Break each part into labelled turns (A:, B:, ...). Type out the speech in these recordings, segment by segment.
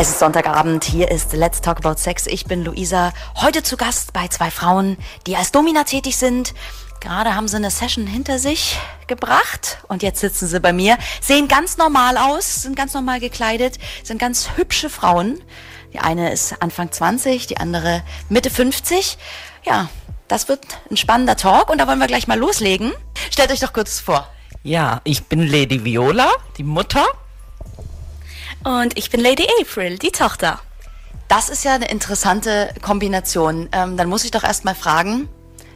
A: Es ist Sonntagabend, hier ist Let's Talk About Sex. Ich bin Luisa, heute zu Gast bei zwei Frauen, die als Domina tätig sind. Gerade haben sie eine Session hinter sich gebracht und jetzt sitzen sie bei mir, sehen ganz normal aus, sind ganz normal gekleidet, sind ganz hübsche Frauen. Die eine ist Anfang 20, die andere Mitte 50. Ja, das wird ein spannender Talk und da wollen wir gleich mal loslegen. Stellt euch doch kurz vor.
B: Ja, ich bin Lady Viola, die Mutter.
C: Und ich bin Lady April, die Tochter.
A: Das ist ja eine interessante Kombination. Ähm, dann muss ich doch erst mal fragen,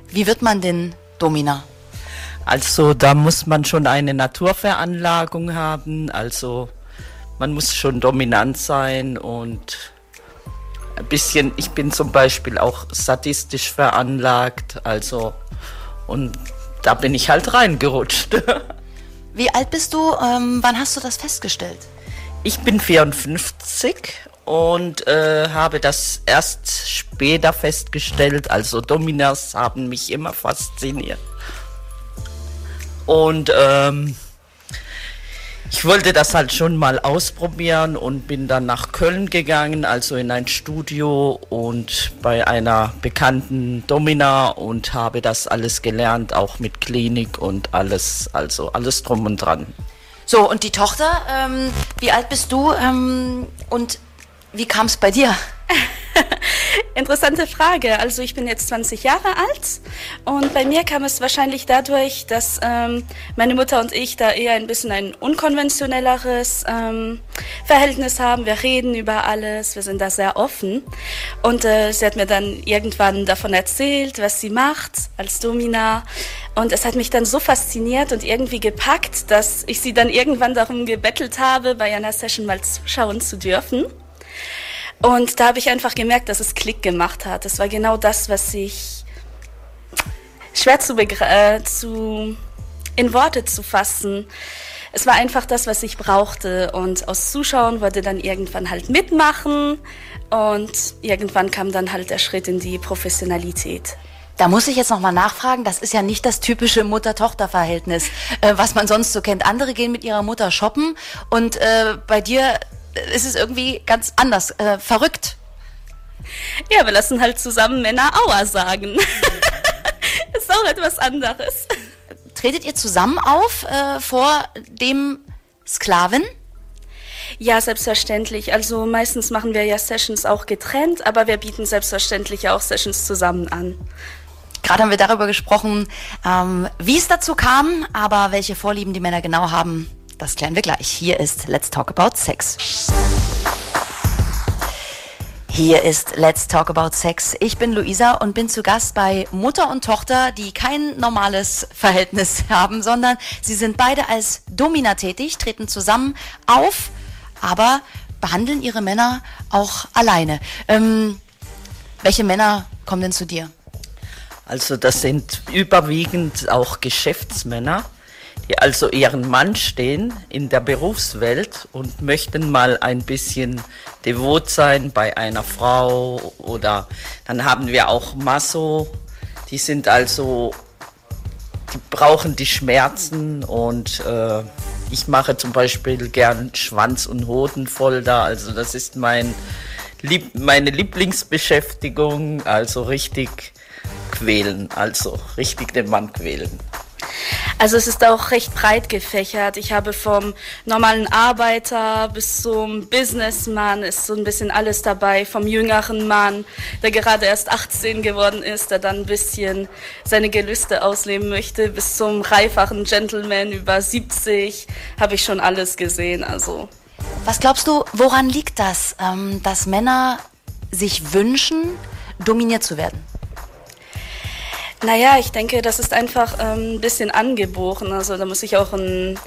A: wie wird man denn Domina?
B: Also da muss man schon eine Naturveranlagung haben. Also man muss schon dominant sein und ein bisschen, ich bin zum Beispiel auch sadistisch veranlagt. Also und da bin ich halt reingerutscht.
A: Wie alt bist du? Ähm, wann hast du das festgestellt?
B: Ich bin 54 und äh, habe das erst später festgestellt. Also Dominas haben mich immer fasziniert. Und ähm, ich wollte das halt schon mal ausprobieren und bin dann nach Köln gegangen, also in ein Studio und bei einer bekannten Domina und habe das alles gelernt, auch mit Klinik und alles, also alles drum und dran.
A: So, und die Tochter, ähm, wie alt bist du ähm, und wie kam es bei dir?
C: Interessante Frage. Also ich bin jetzt 20 Jahre alt und bei mir kam es wahrscheinlich dadurch, dass ähm, meine Mutter und ich da eher ein bisschen ein unkonventionelleres ähm, Verhältnis haben. Wir reden über alles, wir sind da sehr offen. Und äh, sie hat mir dann irgendwann davon erzählt, was sie macht als Domina. Und es hat mich dann so fasziniert und irgendwie gepackt, dass ich sie dann irgendwann darum gebettelt habe, bei einer Session mal zuschauen zu dürfen. Und da habe ich einfach gemerkt, dass es Klick gemacht hat. Das war genau das, was ich schwer zu, äh, zu in Worte zu fassen. Es war einfach das, was ich brauchte. Und aus Zuschauen wurde dann irgendwann halt mitmachen. Und irgendwann kam dann halt der Schritt in die Professionalität.
A: Da muss ich jetzt nochmal nachfragen, das ist ja nicht das typische Mutter-Tochter-Verhältnis, äh, was man sonst so kennt. Andere gehen mit ihrer Mutter shoppen und äh, bei dir ist es irgendwie ganz anders, äh, verrückt.
C: Ja, wir lassen halt zusammen Männer Aua sagen. ist auch etwas anderes.
A: Tretet ihr zusammen auf äh, vor dem Sklaven?
C: Ja, selbstverständlich. Also meistens machen wir ja Sessions auch getrennt, aber wir bieten selbstverständlich auch Sessions zusammen an.
A: Gerade haben wir darüber gesprochen, ähm, wie es dazu kam, aber welche Vorlieben die Männer genau haben, das klären wir gleich. Hier ist Let's Talk About Sex. Hier ist Let's Talk About Sex. Ich bin Luisa und bin zu Gast bei Mutter und Tochter, die kein normales Verhältnis haben, sondern sie sind beide als Domina tätig, treten zusammen auf, aber behandeln ihre Männer auch alleine. Ähm, welche Männer kommen denn zu dir?
B: Also das sind überwiegend auch Geschäftsmänner also ihren Mann stehen in der Berufswelt und möchten mal ein bisschen devot sein bei einer Frau oder dann haben wir auch Masso, die sind also, die brauchen die Schmerzen und äh, ich mache zum Beispiel gern Schwanz- und Hodenfolter, also das ist mein, Lieb meine Lieblingsbeschäftigung, also richtig quälen, also richtig den Mann quälen.
C: Also es ist auch recht breit gefächert. Ich habe vom normalen Arbeiter bis zum Businessman ist so ein bisschen alles dabei. Vom jüngeren Mann, der gerade erst 18 geworden ist, der dann ein bisschen seine Gelüste ausleben möchte, bis zum reiferen Gentleman über 70 habe ich schon alles gesehen. Also
A: was glaubst du, woran liegt das, ähm, dass Männer sich wünschen, dominiert zu werden?
C: Naja, ich denke, das ist einfach ähm, ein bisschen angeboren. Also da muss ich auch ein,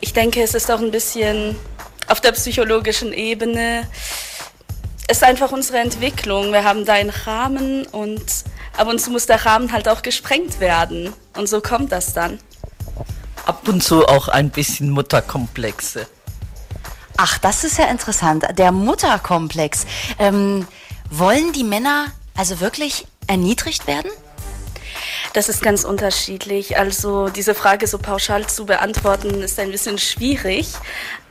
C: ich denke, es ist auch ein bisschen auf der psychologischen Ebene. Es ist einfach unsere Entwicklung. Wir haben da einen Rahmen und ab und zu muss der Rahmen halt auch gesprengt werden. Und so kommt das dann.
B: Ab und zu auch ein bisschen Mutterkomplexe.
A: Ach, das ist ja interessant. Der Mutterkomplex. Ähm, wollen die Männer also wirklich erniedrigt werden?
C: Das ist ganz unterschiedlich. Also diese Frage so pauschal zu beantworten ist ein bisschen schwierig.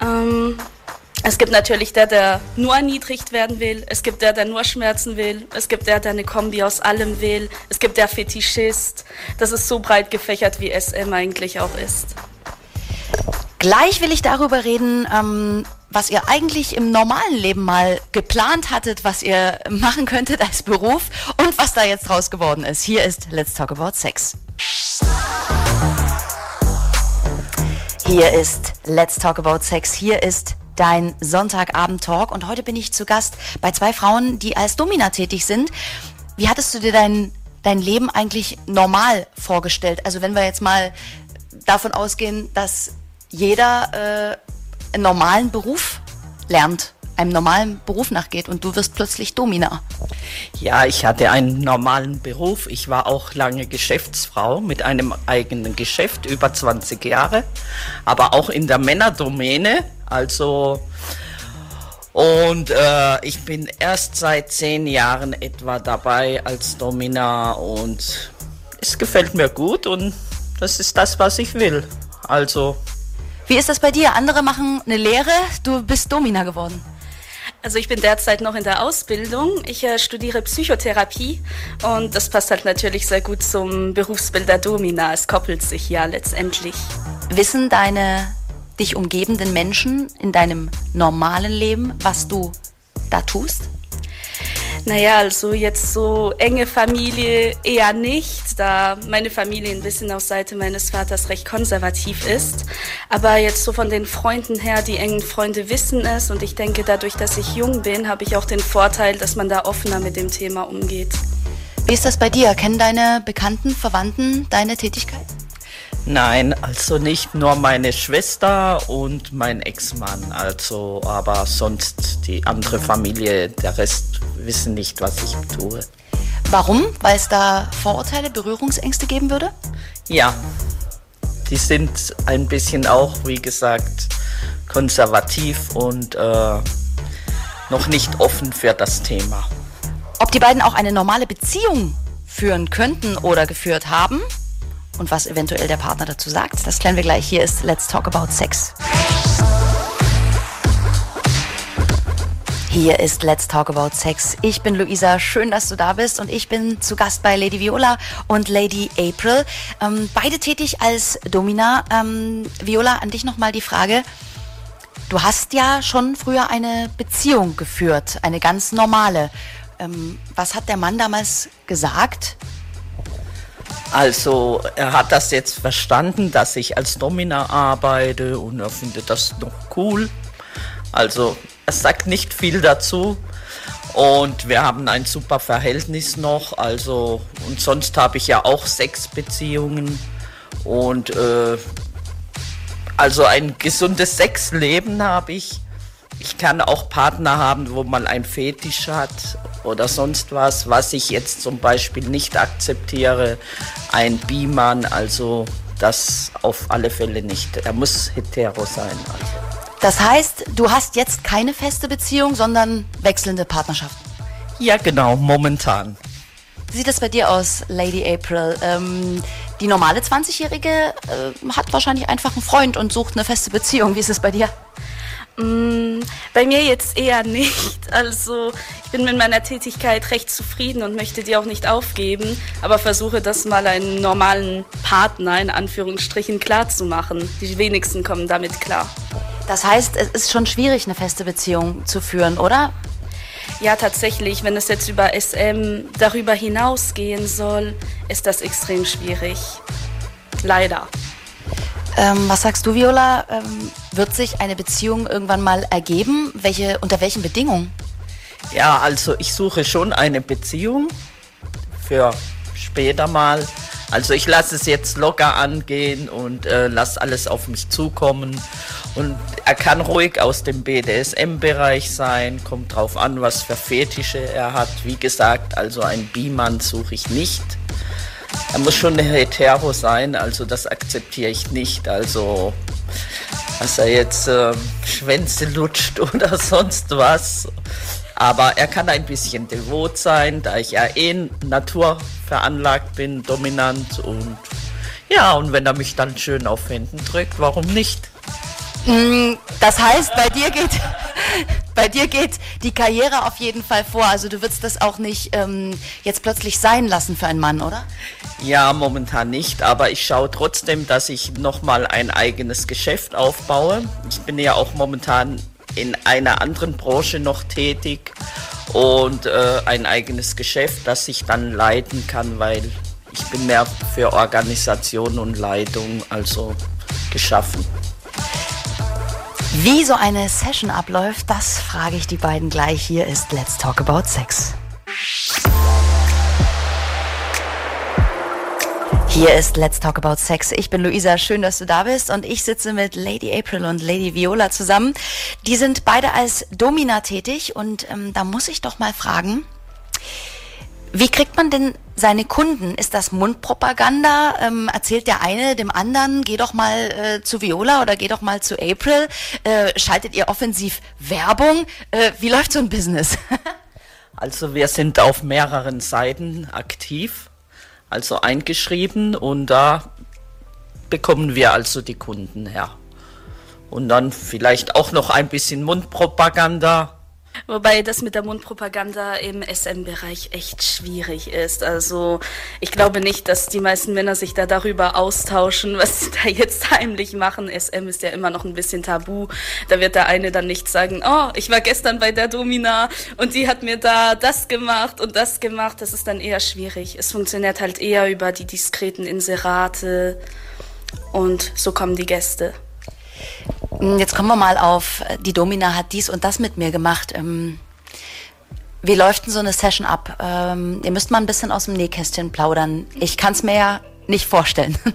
C: Ähm, Es gibt natürlich der, der nur erniedrigt werden will. Es gibt der, der nur Schmerzen will. Es gibt der, der eine Kombi aus allem will. Es gibt der Fetischist. Das ist so breit gefächert, wie SM eigentlich auch ist.
A: Gleich will ich darüber reden, ähm, was ihr eigentlich im normalen Leben mal geplant hattet, was ihr machen könntet als Beruf und was da jetzt draus geworden ist. Hier ist Let's Talk About Sex. Hier ist Let's Talk About Sex. Hier ist dein Sonntagabend-Talk und heute bin ich zu Gast bei zwei Frauen, die als Domina tätig sind. Wie hattest du dir dein, dein Leben eigentlich normal vorgestellt? Also wenn wir jetzt mal davon ausgehen, dass jeder äh, einen normalen Beruf lernt, einem normalen Beruf nachgeht und du wirst plötzlich Domina.
B: Ja, ich hatte einen normalen Beruf. Ich war auch lange Geschäftsfrau mit einem eigenen Geschäft, über 20 Jahre, aber auch in der Männerdomäne. Also und äh, ich bin erst seit zehn Jahren etwa dabei als Domina und es gefällt mir gut und das ist das, was ich will. Also
A: wie ist das bei dir? Andere machen eine Lehre, du bist Domina geworden.
C: Also ich bin derzeit noch in der Ausbildung. Ich äh, studiere Psychotherapie und das passt halt natürlich sehr gut zum Berufsbild der Domina. Es koppelt sich ja letztendlich.
A: Wissen deine dich umgebenden Menschen in deinem normalen Leben, was du da tust?
C: Naja, also jetzt so enge Familie eher nicht, da meine Familie ein bisschen aus Seite meines Vaters recht konservativ ist. Aber jetzt so von den Freunden her, die engen Freunde wissen es und ich denke, dadurch, dass ich jung bin, habe ich auch den Vorteil, dass man da offener mit dem Thema umgeht.
A: Wie ist das bei dir? Kennen deine Bekannten, Verwandten deine Tätigkeit?
B: Nein, also nicht nur meine Schwester und mein Ex-Mann, also aber sonst die andere Familie, der Rest wissen nicht, was ich tue.
A: Warum? Weil es da Vorurteile, Berührungsängste geben würde?
B: Ja, die sind ein bisschen auch, wie gesagt, konservativ und äh, noch nicht offen für das Thema.
A: Ob die beiden auch eine normale Beziehung führen könnten oder geführt haben, und was eventuell der Partner dazu sagt, das klären wir gleich. Hier ist Let's Talk About Sex. Hier ist Let's Talk About Sex. Ich bin Luisa, schön, dass du da bist und ich bin zu Gast bei Lady Viola und Lady April. Ähm, beide tätig als Domina. Ähm, Viola, an dich nochmal die Frage. Du hast ja schon früher eine Beziehung geführt, eine ganz normale. Ähm, was hat der Mann damals gesagt?
B: Also er hat das jetzt verstanden, dass ich als Domina arbeite und er findet das noch cool. Also er sagt nicht viel dazu und wir haben ein super Verhältnis noch. Also und sonst habe ich ja auch sechs Beziehungen und äh, also ein gesundes Sexleben habe ich. Ich kann auch Partner haben, wo man ein Fetisch hat oder sonst was, was ich jetzt zum Beispiel nicht akzeptiere. Ein Bimann, also das auf alle Fälle nicht. Er muss hetero sein. Also.
A: Das heißt, du hast jetzt keine feste Beziehung, sondern wechselnde Partnerschaften.
B: Ja, genau, momentan.
A: Wie sieht das bei dir aus, Lady April? Ähm, die normale 20-Jährige äh, hat wahrscheinlich einfach einen Freund und sucht eine feste Beziehung. Wie ist es bei dir?
C: Mm, bei mir jetzt eher nicht. Also ich bin mit meiner Tätigkeit recht zufrieden und möchte die auch nicht aufgeben, aber versuche das mal einen normalen Partner in Anführungsstrichen klar zu machen. Die wenigsten kommen damit klar.
A: Das heißt, es ist schon schwierig, eine feste Beziehung zu führen, oder?
C: Ja, tatsächlich. Wenn es jetzt über SM darüber hinausgehen soll, ist das extrem schwierig. Leider.
A: Ähm, was sagst du, Viola? Ähm, wird sich eine Beziehung irgendwann mal ergeben? Welche, unter welchen Bedingungen?
B: Ja, also ich suche schon eine Beziehung für später mal. Also ich lasse es jetzt locker angehen und äh, lasse alles auf mich zukommen. Und er kann ruhig aus dem BDSM-Bereich sein, kommt drauf an, was für Fetische er hat. Wie gesagt, also ein Bimann suche ich nicht. Er muss schon hetero sein, also das akzeptiere ich nicht. Also, dass er jetzt äh, Schwänze lutscht oder sonst was. Aber er kann ein bisschen devot sein, da ich ja eh naturveranlagt bin, dominant und ja, und wenn er mich dann schön auf Händen drückt, warum nicht?
A: Mm, das heißt, bei dir geht, Bei dir geht die Karriere auf jeden Fall vor. Also du würdest das auch nicht ähm, jetzt plötzlich sein lassen für einen Mann, oder?
B: Ja, momentan nicht, aber ich schaue trotzdem, dass ich nochmal ein eigenes Geschäft aufbaue. Ich bin ja auch momentan in einer anderen Branche noch tätig und äh, ein eigenes Geschäft, das ich dann leiten kann, weil ich bin mehr für Organisation und Leitung also geschaffen.
A: Wie so eine Session abläuft, das frage ich die beiden gleich. Hier ist Let's Talk About Sex. Hier ist Let's Talk About Sex. Ich bin Luisa, schön, dass du da bist und ich sitze mit Lady April und Lady Viola zusammen. Die sind beide als Domina tätig und ähm, da muss ich doch mal fragen, wie kriegt man denn seine Kunden? Ist das Mundpropaganda? Ähm, erzählt der eine dem anderen, geh doch mal äh, zu Viola oder geh doch mal zu April? Äh, schaltet ihr offensiv Werbung? Äh, wie läuft so ein Business?
B: also wir sind auf mehreren Seiten aktiv also eingeschrieben und da bekommen wir also die Kunden her. Und dann vielleicht auch noch ein bisschen Mundpropaganda
C: Wobei das mit der Mundpropaganda im SM-Bereich echt schwierig ist. Also ich glaube nicht, dass die meisten Männer sich da darüber austauschen, was sie da jetzt heimlich machen. SM ist ja immer noch ein bisschen tabu. Da wird der eine dann nicht sagen, oh, ich war gestern bei der Domina und die hat mir da das gemacht und das gemacht. Das ist dann eher schwierig. Es funktioniert halt eher über die diskreten Inserate und so kommen die Gäste.
A: Hm, jetzt kommen wir mal auf, äh, die Domina hat dies und das mit mir gemacht. Ähm, wie läuft denn so eine Session ab? Ähm, ihr müsst mal ein bisschen aus dem Nähkästchen plaudern. Ich kann es mir ja nicht vorstellen.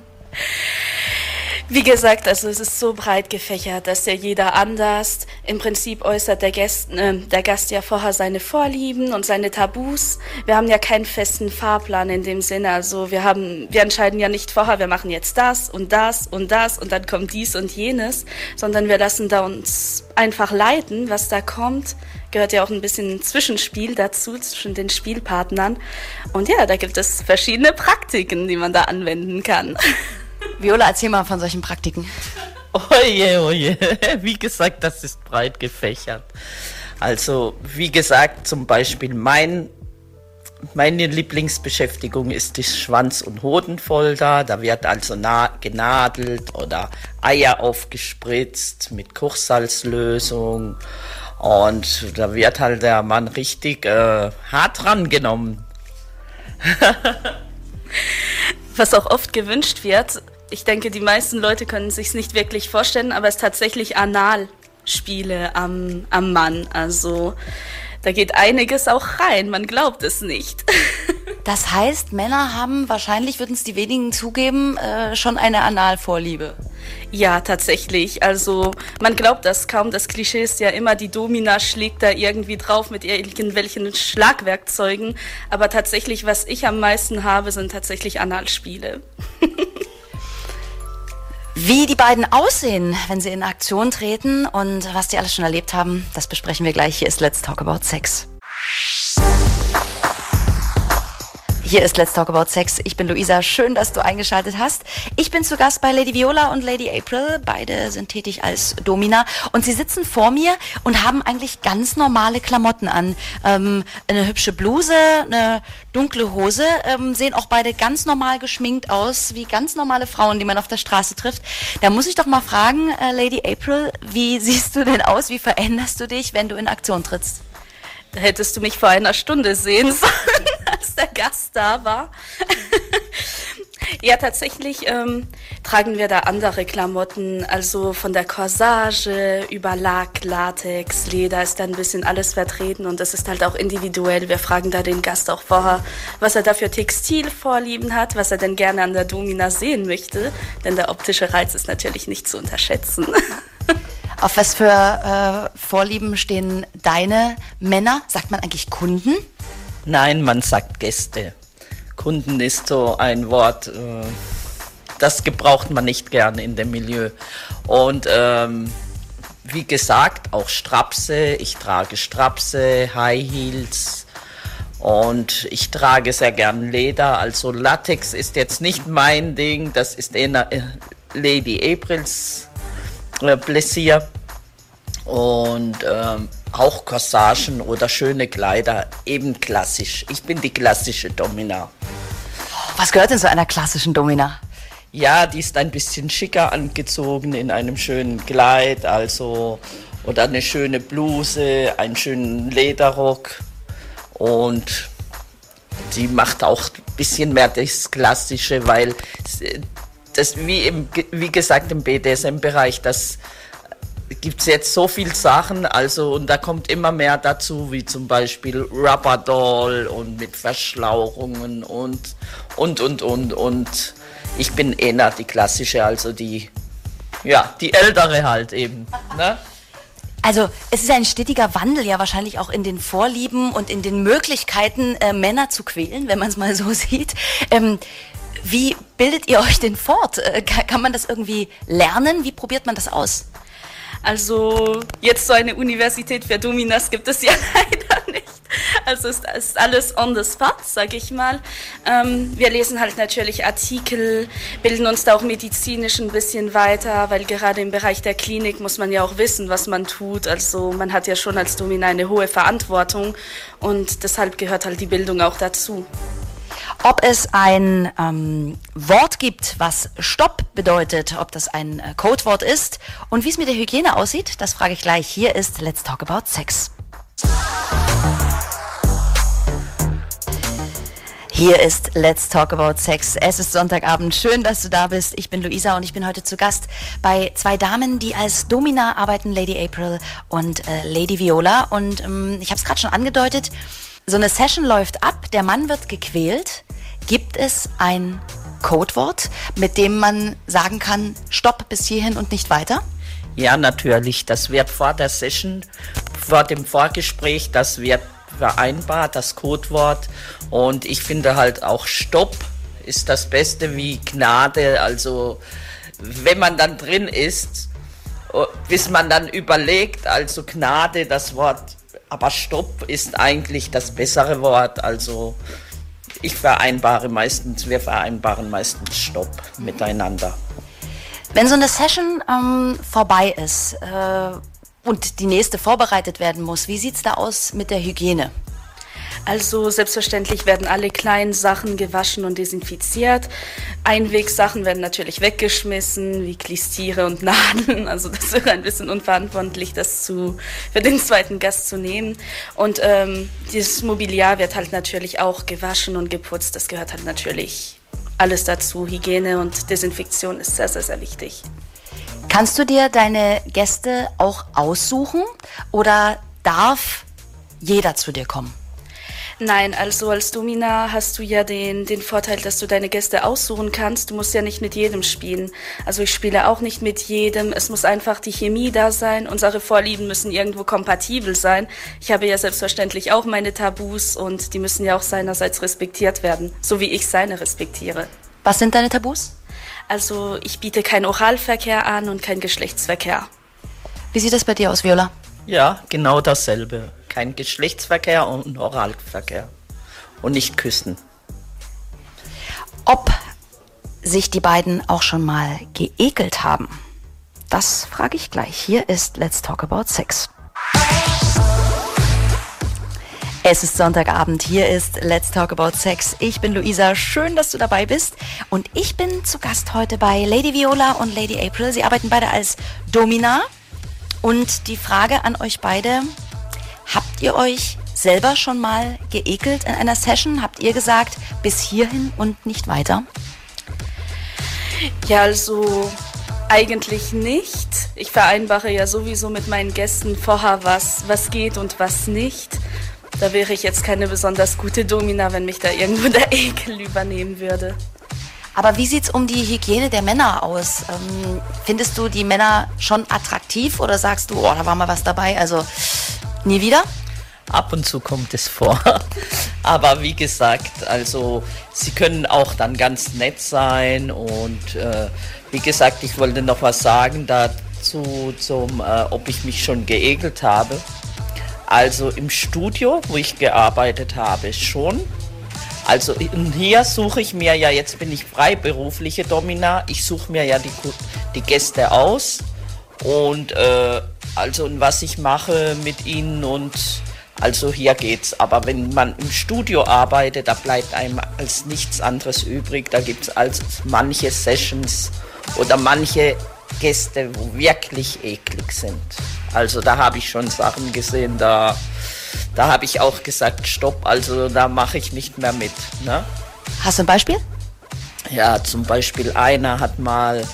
C: Wie gesagt, also es ist so breit gefächert, dass ja jeder anders. Im Prinzip äußert der Gast, äh, der Gast ja vorher seine Vorlieben und seine Tabus. Wir haben ja keinen festen Fahrplan in dem Sinne. Also wir haben, wir entscheiden ja nicht vorher, wir machen jetzt das und das und das und dann kommt dies und jenes, sondern wir lassen da uns einfach leiten, was da kommt. Gehört ja auch ein bisschen Zwischenspiel dazu zwischen den Spielpartnern. Und ja, da gibt es verschiedene Praktiken, die man da anwenden kann.
A: Viola, erzähl mal von solchen Praktiken.
B: Oje, oje. Wie gesagt, das ist breit gefächert. Also, wie gesagt, zum Beispiel mein, meine Lieblingsbeschäftigung ist die Schwanz- und Hodenfolter. Da wird also genadelt oder Eier aufgespritzt mit Kochsalzlösung. Und da wird halt der Mann richtig äh, hart rangenommen.
C: Was auch oft gewünscht wird, ich denke, die meisten Leute können sich nicht wirklich vorstellen, aber es ist tatsächlich Analspiele am, am Mann. Also da geht einiges auch rein, man glaubt es nicht.
A: Das heißt, Männer haben wahrscheinlich, würden es die wenigen zugeben, äh, schon eine Analvorliebe.
C: Ja, tatsächlich. Also man glaubt das kaum. Das Klischee ist ja immer, die Domina schlägt da irgendwie drauf mit irgendwelchen Schlagwerkzeugen. Aber tatsächlich, was ich am meisten habe, sind tatsächlich Analspiele.
A: Wie die beiden aussehen, wenn sie in Aktion treten und was die alles schon erlebt haben, das besprechen wir gleich. Hier ist Let's Talk About Sex. Hier ist Let's Talk About Sex. Ich bin Luisa. Schön, dass du eingeschaltet hast. Ich bin zu Gast bei Lady Viola und Lady April. Beide sind tätig als Domina. Und sie sitzen vor mir und haben eigentlich ganz normale Klamotten an. Ähm, eine hübsche Bluse, eine dunkle Hose. Ähm, sehen auch beide ganz normal geschminkt aus, wie ganz normale Frauen, die man auf der Straße trifft. Da muss ich doch mal fragen, äh, Lady April, wie siehst du denn aus? Wie veränderst du dich, wenn du in Aktion trittst?
C: Hättest du mich vor einer Stunde sehen sollen, als der Gast da war. ja, tatsächlich ähm, tragen wir da andere Klamotten, also von der Corsage über Lack, Latex, Leder ist da ein bisschen alles vertreten und das ist halt auch individuell. Wir fragen da den Gast auch vorher, was er da für Textilvorlieben hat, was er denn gerne an der Domina sehen möchte, denn der optische Reiz ist natürlich nicht zu unterschätzen.
A: Auf was für äh, Vorlieben stehen deine Männer? Sagt man eigentlich Kunden?
B: Nein, man sagt Gäste. Kunden ist so ein Wort, äh, das gebraucht man nicht gerne in dem Milieu. Und ähm, wie gesagt, auch Strapse. Ich trage Strapse, High Heels. Und ich trage sehr gern Leder. Also Latex ist jetzt nicht mein Ding. Das ist eher Lady Aprils äh, und ähm, auch Corsagen oder schöne Kleider, eben klassisch. Ich bin die klassische Domina.
A: Was gehört denn zu einer klassischen Domina?
B: Ja, die ist ein bisschen schicker angezogen in einem schönen Kleid, also oder eine schöne Bluse, einen schönen Lederrock und sie macht auch ein bisschen mehr das Klassische, weil das wie, im, wie gesagt im BDSM-Bereich, das gibt es jetzt so viele Sachen, also und da kommt immer mehr dazu, wie zum Beispiel Rubberdoll und mit Verschlauchungen und und und und und ich bin eher die klassische, also die ja die ältere halt eben. Ne?
A: Also es ist ein stetiger Wandel ja wahrscheinlich auch in den Vorlieben und in den Möglichkeiten, äh, Männer zu quälen, wenn man es mal so sieht. Ähm, wie bildet ihr euch denn fort? Äh, kann, man das irgendwie lernen? Wie probiert man das aus?
C: Also jetzt so eine Universität für Dominas gibt es ja leider nicht. Also ist, ist alles on the spot, sag ich mal. Ähm, wir lesen halt natürlich Artikel, bilden uns da auch medizinisch ein bisschen weiter, weil gerade im Bereich der Klinik muss man ja auch wissen, was man tut. Also man hat ja schon als Domina eine hohe Verantwortung und deshalb gehört halt die Bildung auch dazu.
A: Ob es ein ähm, Wort gibt, was Stopp bedeutet, ob das ein äh, Codewort ist und wie es mit der Hygiene aussieht, das frage ich gleich. Hier ist Let's Talk About Sex. Hier ist Let's Talk About Sex. Es ist Sonntagabend. Schön, dass du da bist. Ich bin Luisa und ich bin heute zu Gast bei zwei Damen, die als Domina arbeiten, Lady April und äh, Lady Viola. Und ähm, ich habe es gerade schon angedeutet, so eine Session läuft ab, der Mann wird gequält. Gibt es ein Codewort, mit dem man sagen kann, stopp bis hierhin und nicht weiter?
B: Ja, natürlich. Das wird vor der Session, vor dem Vorgespräch, das wird vereinbart, das Codewort. Und ich finde halt auch Stopp ist das Beste wie Gnade. Also wenn man dann drin ist, oh, bis man dann überlegt, also Gnade, das Wort, aber Stopp ist eigentlich das bessere Wort. Also ich vereinbare meistens, wir vereinbaren meistens Stopp miteinander.
A: Wenn so eine Session ähm, vorbei ist, äh, und die nächste vorbereitet werden muss. Wie sieht es da aus mit der Hygiene?
C: Also selbstverständlich werden alle kleinen Sachen gewaschen und desinfiziert. Einwegsachen werden natürlich weggeschmissen, wie Klistiere und Nadeln. Also das wäre ein bisschen unverantwortlich, das zu, für den zweiten Gast zu nehmen. Und ähm, dieses Mobiliar wird halt natürlich auch gewaschen und geputzt. Das gehört halt natürlich alles dazu. Hygiene und Desinfektion ist sehr, sehr, sehr wichtig.
A: Kannst du dir deine Gäste auch aussuchen oder darf jeder zu dir kommen?
C: Nein, also als Domina hast du ja den, den Vorteil, dass du deine Gäste aussuchen kannst. Du musst ja nicht mit jedem spielen. Also ich spiele auch nicht mit jedem. Es muss einfach die Chemie da sein. Unsere Vorlieben müssen irgendwo kompatibel sein. Ich habe ja selbstverständlich auch meine Tabus und die müssen ja auch seinerseits respektiert werden, so wie ich seine respektiere.
A: Was sind deine Tabus?
C: Also ich biete keinen Oralverkehr an und keinen Geschlechtsverkehr.
A: Wie sieht das bei dir aus, Viola?
B: Ja, genau dasselbe. Kein Geschlechtsverkehr und Oralverkehr. Und nicht küssen.
A: Ob sich die beiden auch schon mal geekelt haben, das frage ich gleich. Hier ist Let's Talk About Sex. Es ist Sonntagabend, hier ist Let's Talk About Sex. Ich bin Luisa, schön, dass du dabei bist. Und ich bin zu Gast heute bei Lady Viola und Lady April. Sie arbeiten beide als Domina. Und die Frage an euch beide, habt ihr euch selber schon mal geekelt in einer Session? Habt ihr gesagt, bis hierhin und nicht weiter?
C: Ja, also eigentlich nicht. Ich vereinbare ja sowieso mit meinen Gästen vorher, was, was geht und was nicht. Da wäre ich jetzt keine besonders gute Domina, wenn mich da irgendwo der Ekel übernehmen würde.
A: Aber wie sieht es um die Hygiene der Männer aus? Ähm, findest du die Männer schon attraktiv oder sagst du, oh, da war mal was dabei, also nie wieder?
B: Ab und zu kommt es vor. Aber wie gesagt, also sie können auch dann ganz nett sein und äh, wie gesagt, ich wollte noch was sagen dazu, zum, äh, ob ich mich schon geekelt habe. Also im Studio, wo ich gearbeitet habe, schon. Also hier suche ich mir ja, jetzt bin ich freiberufliche Domina, ich suche mir ja die, die Gäste aus und äh, also und was ich mache mit ihnen und also hier geht's. Aber wenn man im Studio arbeitet, da bleibt einem als nichts anderes übrig. Da gibt's also manche Sessions oder manche Gäste, wo wirklich eklig sind. Also da habe ich schon Sachen gesehen, da, da habe ich auch gesagt, stopp, also da mache ich nicht mehr mit. Ne?
A: Hast du ein Beispiel?
B: Ja, zum Beispiel einer hat mal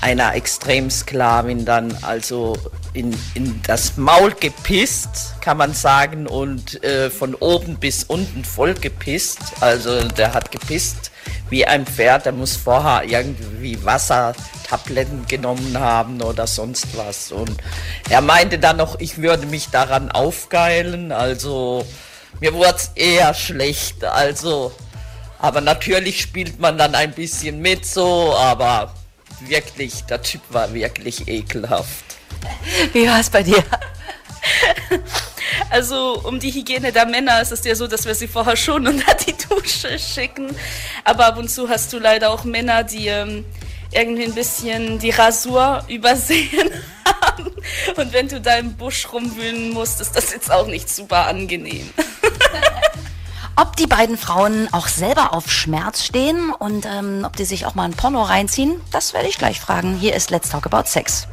B: einer Extremsklavin dann also in, in das Maul gepisst, kann man sagen, und äh, von oben bis unten voll gepisst. Also der hat gepisst wie ein Pferd, der muss vorher irgendwie Wassertabletten genommen haben oder sonst was. Und er meinte dann noch, ich würde mich daran aufgeilen. Also mir wurde es eher schlecht. Also, aber natürlich spielt man dann ein bisschen mit so, aber wirklich, der Typ war wirklich ekelhaft.
A: Wie war es bei dir?
C: Also um die Hygiene der Männer ist es ja so, dass wir sie vorher schon unter die Dusche schicken. Aber ab und zu hast du leider auch Männer, die ähm, irgendwie ein bisschen die Rasur übersehen haben. Und wenn du da im Busch rumwühlen musst, ist das jetzt auch nicht super angenehm.
A: Ob die beiden Frauen auch selber auf Schmerz stehen und ähm, ob die sich auch mal ein Porno reinziehen, das werde ich gleich fragen. Hier ist Let's Talk About Sex.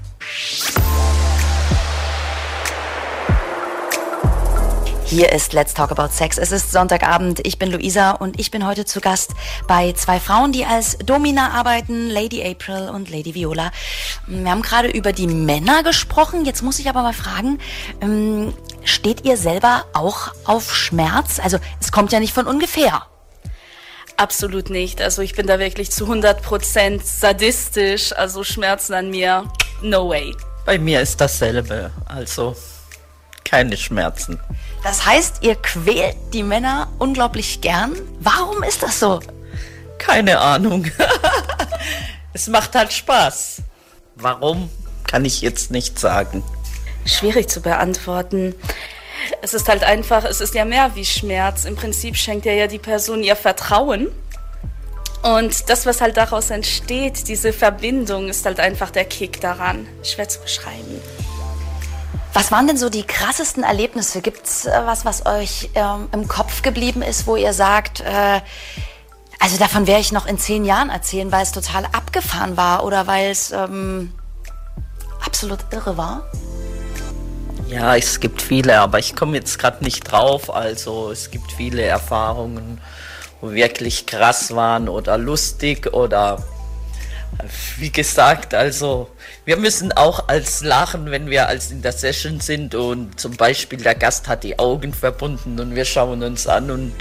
A: Hier ist Let's Talk About Sex. Es ist Sonntagabend. Ich bin Luisa und ich bin heute zu Gast bei zwei Frauen, die als Domina arbeiten, Lady April und Lady Viola. Wir haben gerade über die Männer gesprochen. Jetzt muss ich aber mal fragen, ähm, steht ihr selber auch auf Schmerz? Also es kommt ja nicht von ungefähr.
C: Absolut nicht. Also ich bin da wirklich zu 100% sadistisch. Also Schmerzen an mir, no way.
B: Bei mir ist dasselbe. Also keine Schmerzen.
A: Das heißt, ihr quält die Männer unglaublich gern. Warum ist das so?
B: Keine Ahnung. es macht halt Spaß. Warum, kann ich jetzt nicht sagen.
C: Schwierig zu beantworten. Es ist halt einfach, es ist ja mehr wie Schmerz. Im Prinzip schenkt er ja die Person ihr Vertrauen. Und das, was halt daraus entsteht, diese Verbindung, ist halt einfach der Kick daran. Schwer zu beschreiben.
A: Was waren denn so die krassesten Erlebnisse? Gibt es äh, was, was euch ähm, im Kopf geblieben ist, wo ihr sagt, äh, also davon werde ich noch in zehn Jahren erzählen, weil es total abgefahren war oder weil es ähm, absolut irre war?
B: Ja, es gibt viele, aber ich komme jetzt gerade nicht drauf. Also es gibt viele Erfahrungen, wirklich krass waren oder lustig oder wie gesagt, also wir müssen auch als lachen, wenn wir als in der Session sind und zum Beispiel der Gast hat die Augen verbunden und wir schauen uns an und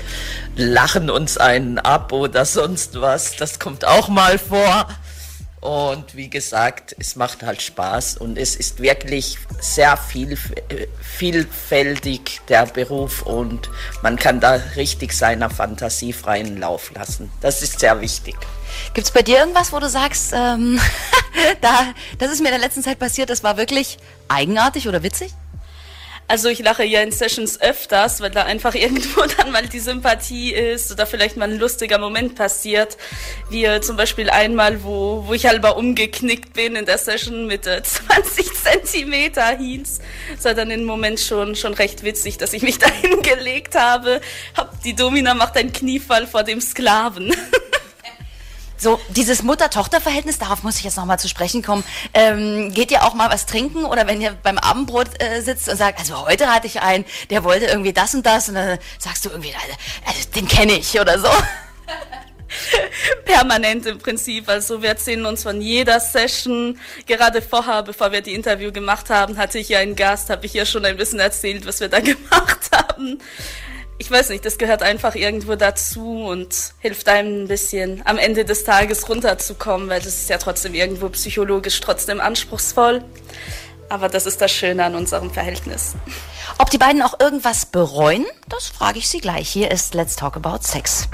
B: lachen uns einen ab oder sonst was. Das kommt auch mal vor. Und wie gesagt, es macht halt Spaß und es ist wirklich sehr viel, vielfältig der Beruf und man kann da richtig seiner Fantasie freien Lauf lassen. Das ist sehr wichtig.
A: Gibt es bei dir irgendwas, wo du sagst, ähm, da, das ist mir in der letzten Zeit passiert, das war wirklich eigenartig oder witzig?
C: Also ich lache ja in Sessions öfters, weil da einfach irgendwo dann mal die Sympathie ist oder vielleicht mal ein lustiger Moment passiert. Wie äh, zum Beispiel einmal, wo, wo ich halber umgeknickt bin in der Session mit äh, 20 Zentimeter Heels. Das war dann im Moment schon, schon recht witzig, dass ich mich da hingelegt habe. Hab, die Domina macht einen Kniefall vor dem Sklaven.
A: So, dieses Mutter-Tochter-Verhältnis, darauf muss ich jetzt nochmal zu sprechen kommen. Ähm, geht ihr auch mal was trinken oder wenn ihr beim Abendbrot äh, sitzt und sagt, also heute hatte ich einen, der wollte irgendwie das und das und dann sagst du irgendwie, also, also den kenne ich oder so.
C: Permanent im Prinzip. Also wir erzählen uns von jeder Session. Gerade vorher, bevor wir die Interview gemacht haben, hatte ich ja einen Gast, habe ich ja schon ein bisschen erzählt, was wir da gemacht haben ich weiß nicht, das gehört einfach irgendwo dazu und hilft einem ein bisschen am Ende des Tages runterzukommen, weil das ist ja trotzdem irgendwo psychologisch trotzdem anspruchsvoll. Aber das ist das Schöne an unserem Verhältnis.
A: Ob die beiden auch irgendwas bereuen, das frage ich sie gleich. Hier ist Let's Talk About Sex.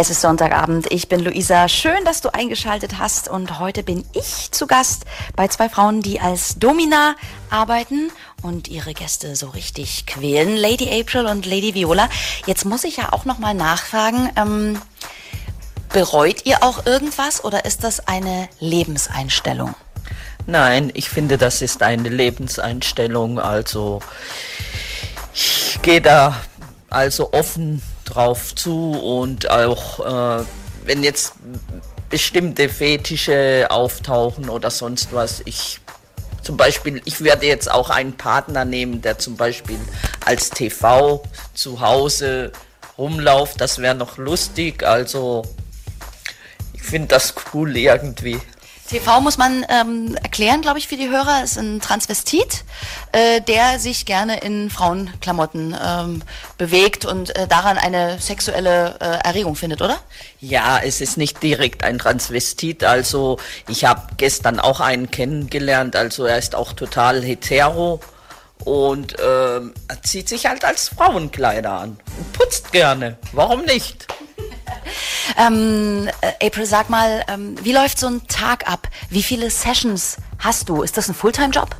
A: Es ist Sonntagabend. Ich bin Luisa. Schön, dass du eingeschaltet hast. Und heute bin ich zu Gast bei zwei Frauen, die als Domina arbeiten und ihre Gäste so richtig quälen. Lady April und Lady Viola. Jetzt muss ich ja auch noch mal nachfragen. Ähm, bereut ihr auch irgendwas oder ist das eine Lebenseinstellung?
B: Nein, ich finde, das ist eine Lebenseinstellung. Also ich gehe da also offen drauf zu und auch äh, wenn jetzt bestimmte Fetische auftauchen oder sonst was, ich zum Beispiel, ich werde jetzt auch einen Partner nehmen, der zum Beispiel als TV zu Hause rumläuft. Das wäre noch lustig. Also ich finde das cool irgendwie.
A: TV muss man ähm, erklären, glaube ich, für die Hörer, ist ein Transvestit, äh, der sich gerne in Frauenklamotten ähm, bewegt und äh, daran eine sexuelle äh, Erregung findet, oder?
B: Ja, es ist nicht direkt ein Transvestit. Also ich habe gestern auch einen kennengelernt. Also er ist auch total hetero und er zieht sich halt als Frauenkleider an und putzt gerne. Warum nicht?
A: Ähm, äh, April, sag mal, ähm, wie läuft so ein Tag ab? Wie viele Sessions hast du? Ist das ein Fulltime-Job?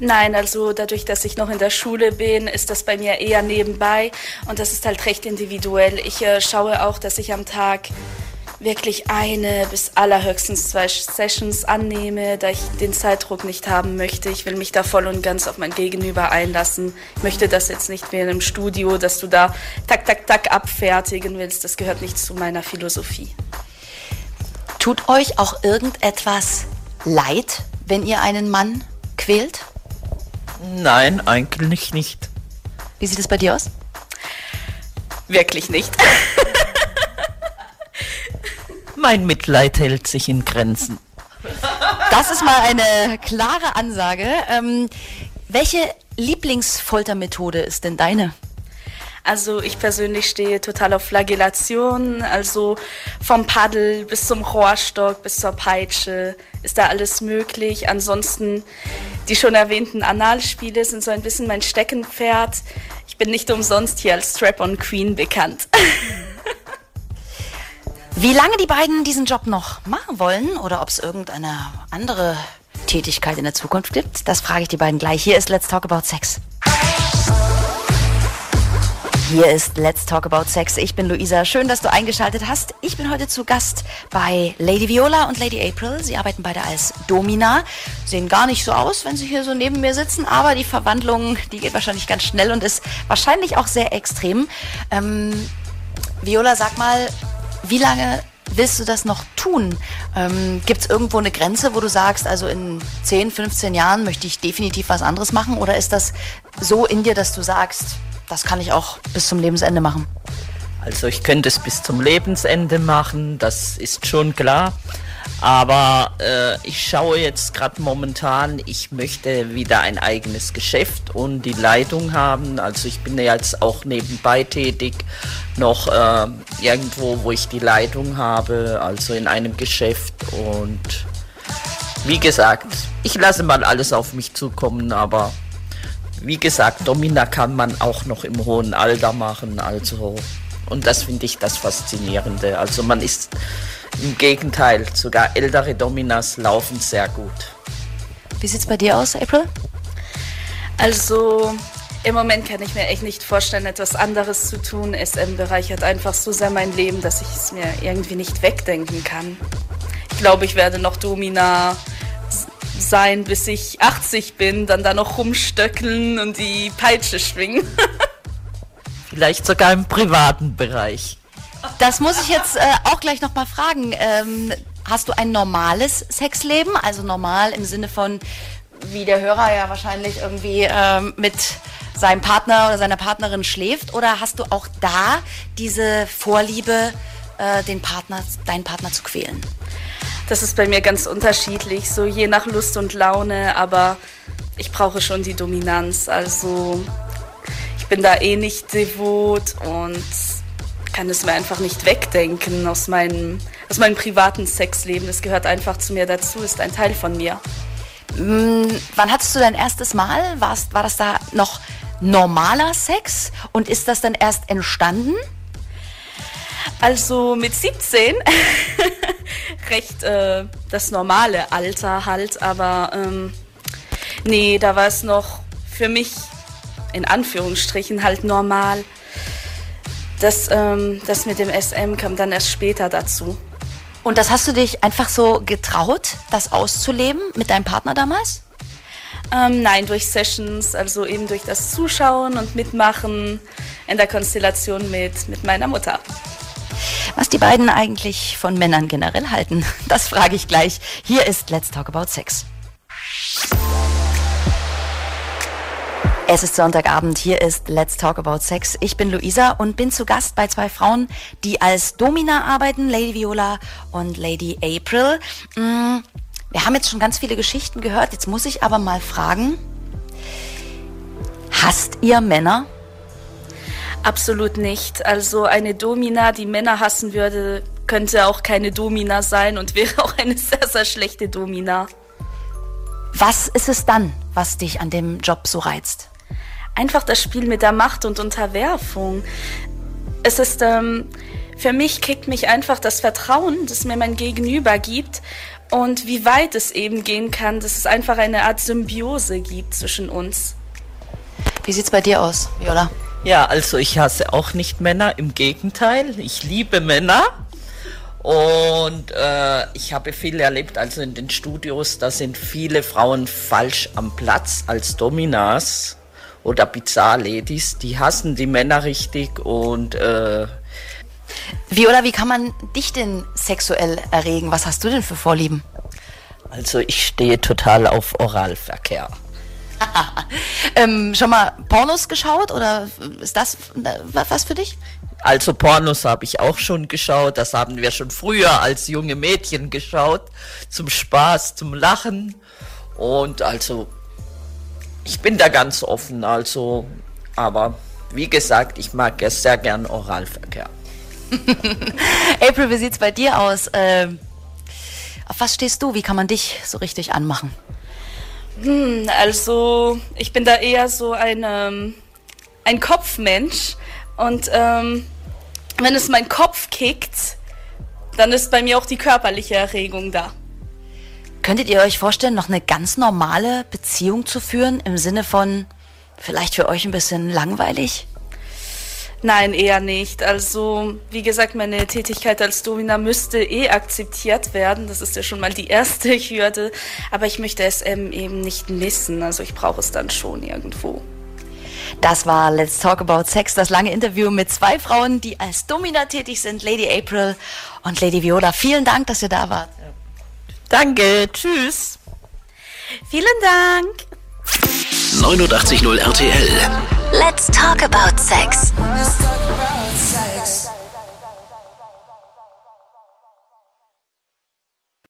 C: Nein, also dadurch, dass ich noch in der Schule bin, ist das bei mir eher nebenbei und das ist halt recht individuell. Ich äh, schaue auch, dass ich am Tag wirklich eine bis allerhöchstens zwei Sessions annehme, da ich den Zeitdruck nicht haben möchte. Ich will mich da voll und ganz auf mein Gegenüber einlassen. Ich möchte das jetzt nicht wie in einem Studio, dass du da tak, tak, tak abfertigen willst. Das gehört nicht zu meiner Philosophie.
A: Tut euch auch irgendetwas leid, wenn ihr einen Mann quält?
B: Nein, eigentlich nicht.
A: Wie sieht es bei dir aus?
C: Wirklich nicht.
B: Mein Mitleid hält sich in Grenzen.
A: Das ist mal eine klare Ansage. Ähm, welche Lieblingsfoltermethode ist denn deine?
C: Also ich persönlich stehe total auf Flagellation, also vom Paddel bis zum Rohrstock bis zur Peitsche ist da alles möglich. Ansonsten die schon erwähnten Analspiele sind so ein bisschen mein Steckenpferd. Ich bin nicht umsonst hier als Strap-on Queen bekannt.
A: Wie lange die beiden diesen Job noch machen wollen oder ob es irgendeine andere Tätigkeit in der Zukunft gibt, das frage ich die beiden gleich. Hier ist Let's Talk About Sex. Hier ist Let's Talk About Sex. Ich bin Luisa. Schön, dass du eingeschaltet hast. Ich bin heute zu Gast bei Lady Viola und Lady April. Sie arbeiten beide als Domina. Sehen gar nicht so aus, wenn sie hier so neben mir sitzen, aber die Verwandlung, die geht wahrscheinlich ganz schnell und ist wahrscheinlich auch sehr extrem. Ähm, Viola, sag mal, wie lange willst du das noch tun? Ähm, Gibt es irgendwo eine Grenze, wo du sagst, also in 10, 15 Jahren möchte ich definitiv was anderes machen? Oder ist das so in dir, dass du sagst, das kann ich auch bis zum Lebensende machen?
B: Also ich könnte es bis zum Lebensende machen, das ist schon klar. Aber äh, ich schaue jetzt gerade momentan, ich möchte wieder ein eigenes Geschäft und die Leitung haben. Also ich bin ja jetzt auch nebenbei tätig, noch äh, irgendwo, wo ich die Leitung habe, also in einem Geschäft. Und wie gesagt, ich lasse mal alles auf mich zukommen, aber wie gesagt, Domina kann man auch noch im hohen Alter machen. Also und das finde ich das Faszinierende. Also man ist im Gegenteil, sogar ältere Dominas laufen sehr gut.
A: Wie sieht es bei dir aus, April?
C: Also im Moment kann ich mir echt nicht vorstellen, etwas anderes zu tun. SM bereichert einfach so sehr mein Leben, dass ich es mir irgendwie nicht wegdenken kann. Ich glaube, ich werde noch Domina sein, bis ich 80 bin, dann da noch rumstöckeln und die Peitsche schwingen.
B: Vielleicht sogar im privaten Bereich.
A: Das muss ich jetzt äh, auch gleich nochmal fragen. Ähm, hast du ein normales Sexleben? Also normal im Sinne von, wie der Hörer ja wahrscheinlich irgendwie ähm, mit seinem Partner oder seiner Partnerin schläft? Oder hast du auch da diese Vorliebe, äh, den Partner, deinen Partner zu quälen?
C: Das ist bei mir ganz unterschiedlich, so je nach Lust und Laune, aber ich brauche schon die Dominanz. Also bin da eh nicht devot und kann es mir einfach nicht wegdenken aus meinem, aus meinem privaten Sexleben. Es gehört einfach zu mir dazu, ist ein Teil von mir.
A: Mm, wann hattest du dein erstes Mal? Warst, war das da noch normaler Sex? Und ist das dann erst entstanden?
C: Also mit 17 recht äh, das normale Alter halt, aber ähm, nee, da war es noch für mich in Anführungsstrichen halt normal. Das, ähm, das mit dem SM kam dann erst später dazu.
A: Und das hast du dich einfach so getraut, das auszuleben mit deinem Partner damals?
C: Ähm, nein, durch Sessions, also eben durch das Zuschauen und Mitmachen in der Konstellation mit, mit meiner Mutter.
A: Was die beiden eigentlich von Männern generell halten, das frage ich gleich. Hier ist Let's Talk About Sex. Es ist Sonntagabend, hier ist Let's Talk About Sex. Ich bin Luisa und bin zu Gast bei zwei Frauen, die als Domina arbeiten, Lady Viola und Lady April. Mm, wir haben jetzt schon ganz viele Geschichten gehört, jetzt muss ich aber mal fragen, hasst ihr Männer?
C: Absolut nicht. Also eine Domina, die Männer hassen würde, könnte auch keine Domina sein und wäre auch eine sehr, sehr schlechte Domina.
A: Was ist es dann, was dich an dem Job so reizt?
C: Einfach das Spiel mit der Macht und Unterwerfung. Es ist, ähm, für mich kickt mich einfach das Vertrauen, das mir mein Gegenüber gibt und wie weit es eben gehen kann, dass es einfach eine Art Symbiose gibt zwischen uns.
A: Wie sieht's bei dir aus, Viola?
B: Ja, also ich hasse auch nicht Männer, im Gegenteil, ich liebe Männer. Und äh, ich habe viel erlebt, also in den Studios, da sind viele Frauen falsch am Platz als Dominas oder Bizarre-Ladies, die hassen die Männer richtig und äh,
A: wie oder wie kann man dich denn sexuell erregen? Was hast du denn für Vorlieben?
B: Also ich stehe total auf Oralverkehr.
A: ähm, schon mal Pornos geschaut oder ist das äh, was für dich?
B: Also Pornos habe ich auch schon geschaut. Das haben wir schon früher als junge Mädchen geschaut. Zum Spaß, zum Lachen. Und also ich bin da ganz offen, also, aber wie gesagt, ich mag ja sehr gern Oralverkehr.
A: April, wie sieht's bei dir aus? Äh, auf was stehst du? Wie kann man dich so richtig anmachen?
C: Hm, also, ich bin da eher so ein, ähm, ein Kopfmensch. Und ähm, wenn es mein Kopf kickt, dann ist bei mir auch die körperliche Erregung da.
A: Könntet ihr euch vorstellen, noch eine ganz normale Beziehung zu führen im Sinne von vielleicht für euch ein bisschen langweilig?
C: Nein, eher nicht. Also, wie gesagt, meine Tätigkeit als Domina müsste eh akzeptiert werden. Das ist ja schon mal die erste Hürde. Aber ich möchte es ähm, eben nicht missen. Also, ich brauche es dann schon irgendwo.
A: Das war Let's Talk About Sex, das lange Interview mit zwei Frauen, die als Domina tätig sind, Lady April und Lady Viola. Vielen Dank, dass ihr da wart.
B: Danke, tschüss.
C: Vielen Dank.
D: 89.0 RTL.
E: Let's talk about sex.